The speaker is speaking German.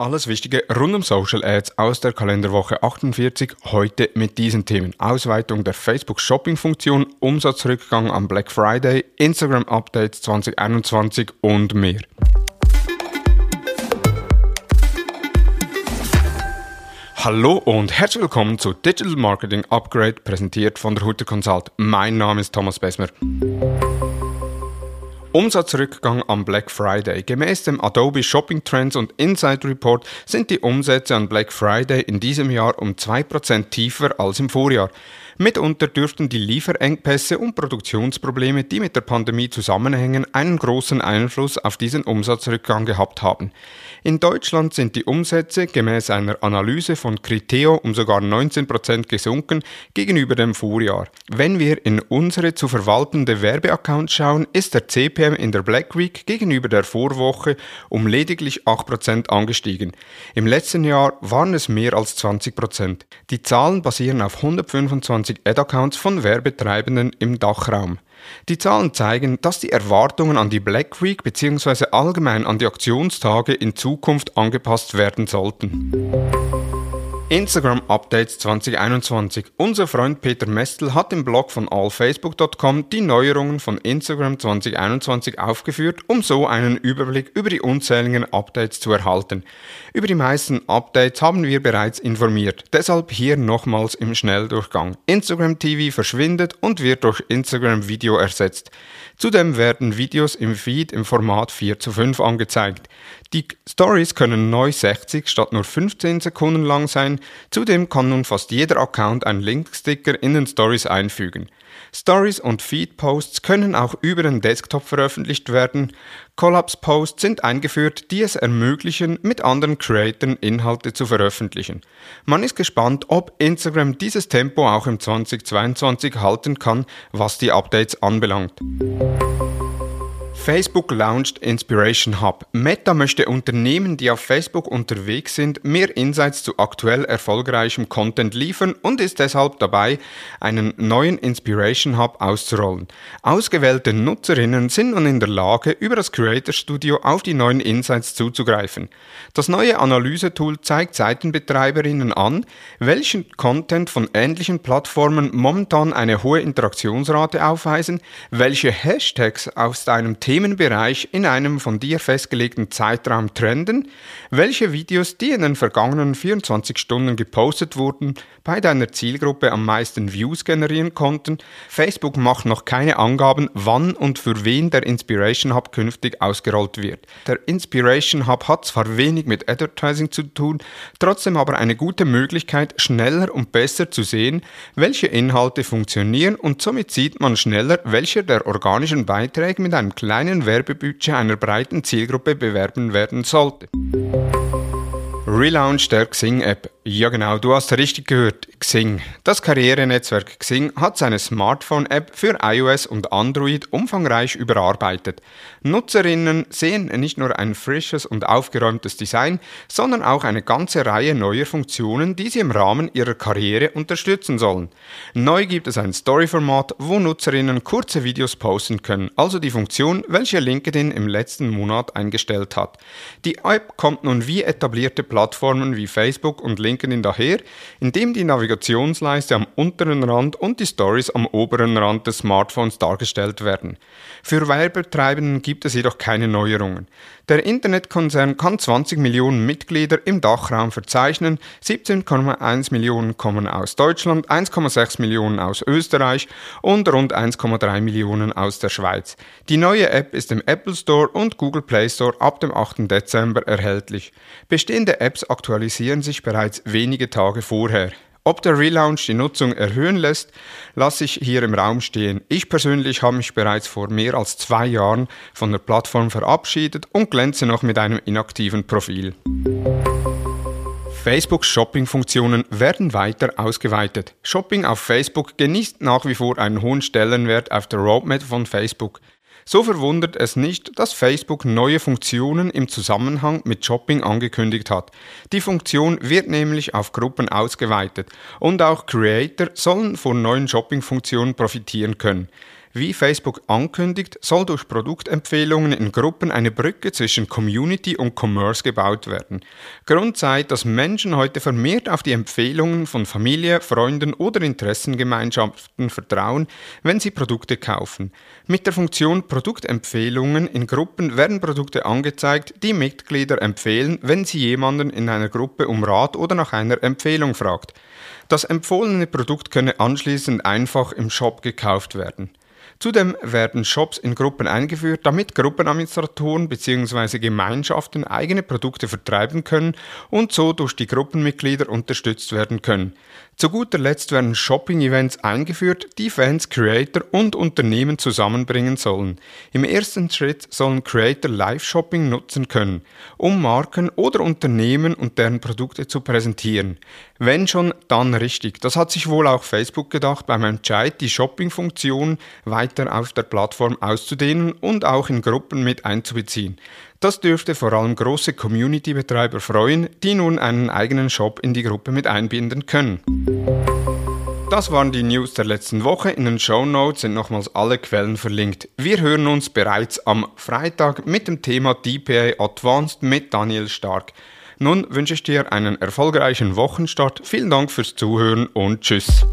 Alles Wichtige rund um Social Ads aus der Kalenderwoche 48. Heute mit diesen Themen. Ausweitung der Facebook Shopping Funktion, Umsatzrückgang am Black Friday, Instagram Updates 2021 und mehr. Hallo und herzlich willkommen zu Digital Marketing Upgrade, präsentiert von der Hutter Consult. Mein Name ist Thomas Besmer. Umsatzrückgang am Black Friday. Gemäß dem Adobe Shopping Trends und Insight Report sind die Umsätze an Black Friday in diesem Jahr um 2% tiefer als im Vorjahr. Mitunter dürften die Lieferengpässe und Produktionsprobleme, die mit der Pandemie zusammenhängen, einen großen Einfluss auf diesen Umsatzrückgang gehabt haben. In Deutschland sind die Umsätze gemäß einer Analyse von Criteo um sogar 19% gesunken gegenüber dem Vorjahr. Wenn wir in unsere zu verwaltende Werbeaccounts schauen, ist der CPM in der Black Week gegenüber der Vorwoche um lediglich 8% angestiegen. Im letzten Jahr waren es mehr als 20%. Die Zahlen basieren auf 125 Ad-Accounts von Werbetreibenden im Dachraum. Die Zahlen zeigen, dass die Erwartungen an die Black Week bzw. allgemein an die Aktionstage in Zukunft angepasst werden sollten. Instagram Updates 2021. Unser Freund Peter Mestel hat im Blog von allfacebook.com die Neuerungen von Instagram 2021 aufgeführt, um so einen Überblick über die unzähligen Updates zu erhalten. Über die meisten Updates haben wir bereits informiert, deshalb hier nochmals im Schnelldurchgang. Instagram TV verschwindet und wird durch Instagram Video ersetzt. Zudem werden Videos im Feed im Format 4 zu 5 angezeigt. Die Stories können neu 60 statt nur 15 Sekunden lang sein. Zudem kann nun fast jeder Account einen Linksticker in den Stories einfügen. Stories und Feed-Posts können auch über den Desktop veröffentlicht werden. Collapse-Posts sind eingeführt, die es ermöglichen, mit anderen Creatoren Inhalte zu veröffentlichen. Man ist gespannt, ob Instagram dieses Tempo auch im 2022 halten kann, was die Updates anbelangt. Facebook launched Inspiration Hub. Meta möchte Unternehmen, die auf Facebook unterwegs sind, mehr Insights zu aktuell erfolgreichem Content liefern und ist deshalb dabei, einen neuen Inspiration Hub auszurollen. Ausgewählte Nutzerinnen sind nun in der Lage, über das Creator Studio auf die neuen Insights zuzugreifen. Das neue Analysetool zeigt Seitenbetreiberinnen an, welchen Content von ähnlichen Plattformen momentan eine hohe Interaktionsrate aufweisen, welche Hashtags aus deinem Thema Themenbereich in einem von dir festgelegten Zeitraum trenden, welche Videos, die in den vergangenen 24 Stunden gepostet wurden, bei deiner Zielgruppe am meisten Views generieren konnten. Facebook macht noch keine Angaben, wann und für wen der Inspiration Hub künftig ausgerollt wird. Der Inspiration Hub hat zwar wenig mit Advertising zu tun, trotzdem aber eine gute Möglichkeit, schneller und besser zu sehen, welche Inhalte funktionieren und somit sieht man schneller, welche der organischen Beiträge mit einem kleinen kleinen Werbebudget einer breiten Zielgruppe bewerben werden sollte. Relaunch der Xing-App. Ja genau, du hast richtig gehört. Xing. Das Karrierenetzwerk Xing hat seine Smartphone-App für iOS und Android umfangreich überarbeitet. Nutzerinnen sehen nicht nur ein frisches und aufgeräumtes Design, sondern auch eine ganze Reihe neuer Funktionen, die sie im Rahmen ihrer Karriere unterstützen sollen. Neu gibt es ein Story-Format, wo Nutzerinnen kurze Videos posten können, also die Funktion, welche LinkedIn im letzten Monat eingestellt hat. Die App kommt nun wie etablierte Plattformen wie Facebook und LinkedIn LinkedIn daher, indem die Navigationsleiste am unteren Rand und die Stories am oberen Rand des Smartphones dargestellt werden. Für Werbetreibenden gibt es jedoch keine Neuerungen. Der Internetkonzern kann 20 Millionen Mitglieder im Dachraum verzeichnen, 17,1 Millionen kommen aus Deutschland, 1,6 Millionen aus Österreich und rund 1,3 Millionen aus der Schweiz. Die neue App ist im Apple Store und Google Play Store ab dem 8. Dezember erhältlich. Bestehende Apps aktualisieren sich bereits wenige Tage vorher. Ob der Relaunch die Nutzung erhöhen lässt, lasse ich hier im Raum stehen. Ich persönlich habe mich bereits vor mehr als zwei Jahren von der Plattform verabschiedet und glänze noch mit einem inaktiven Profil. Facebook Shopping-Funktionen werden weiter ausgeweitet. Shopping auf Facebook genießt nach wie vor einen hohen Stellenwert auf der Roadmap von Facebook. So verwundert es nicht, dass Facebook neue Funktionen im Zusammenhang mit Shopping angekündigt hat. Die Funktion wird nämlich auf Gruppen ausgeweitet und auch Creator sollen von neuen Shopping-Funktionen profitieren können. Wie Facebook ankündigt, soll durch Produktempfehlungen in Gruppen eine Brücke zwischen Community und Commerce gebaut werden. Grund sei, dass Menschen heute vermehrt auf die Empfehlungen von Familie, Freunden oder Interessengemeinschaften vertrauen, wenn sie Produkte kaufen. Mit der Funktion Produktempfehlungen in Gruppen werden Produkte angezeigt, die Mitglieder empfehlen, wenn sie jemanden in einer Gruppe um Rat oder nach einer Empfehlung fragt. Das empfohlene Produkt könne anschließend einfach im Shop gekauft werden. Zudem werden Shops in Gruppen eingeführt, damit Gruppenadministratoren bzw. Gemeinschaften eigene Produkte vertreiben können und so durch die Gruppenmitglieder unterstützt werden können. Zu guter Letzt werden Shopping-Events eingeführt, die Fans, Creator und Unternehmen zusammenbringen sollen. Im ersten Schritt sollen Creator Live-Shopping nutzen können, um Marken oder Unternehmen und deren Produkte zu präsentieren. Wenn schon, dann richtig. Das hat sich wohl auch Facebook gedacht beim Entscheid, die Shopping-Funktion weiter auf der Plattform auszudehnen und auch in Gruppen mit einzubeziehen. Das dürfte vor allem große Community-Betreiber freuen, die nun einen eigenen Shop in die Gruppe mit einbinden können. Das waren die News der letzten Woche. In den Show Notes sind nochmals alle Quellen verlinkt. Wir hören uns bereits am Freitag mit dem Thema DPA Advanced mit Daniel Stark. Nun wünsche ich dir einen erfolgreichen Wochenstart. Vielen Dank fürs Zuhören und tschüss.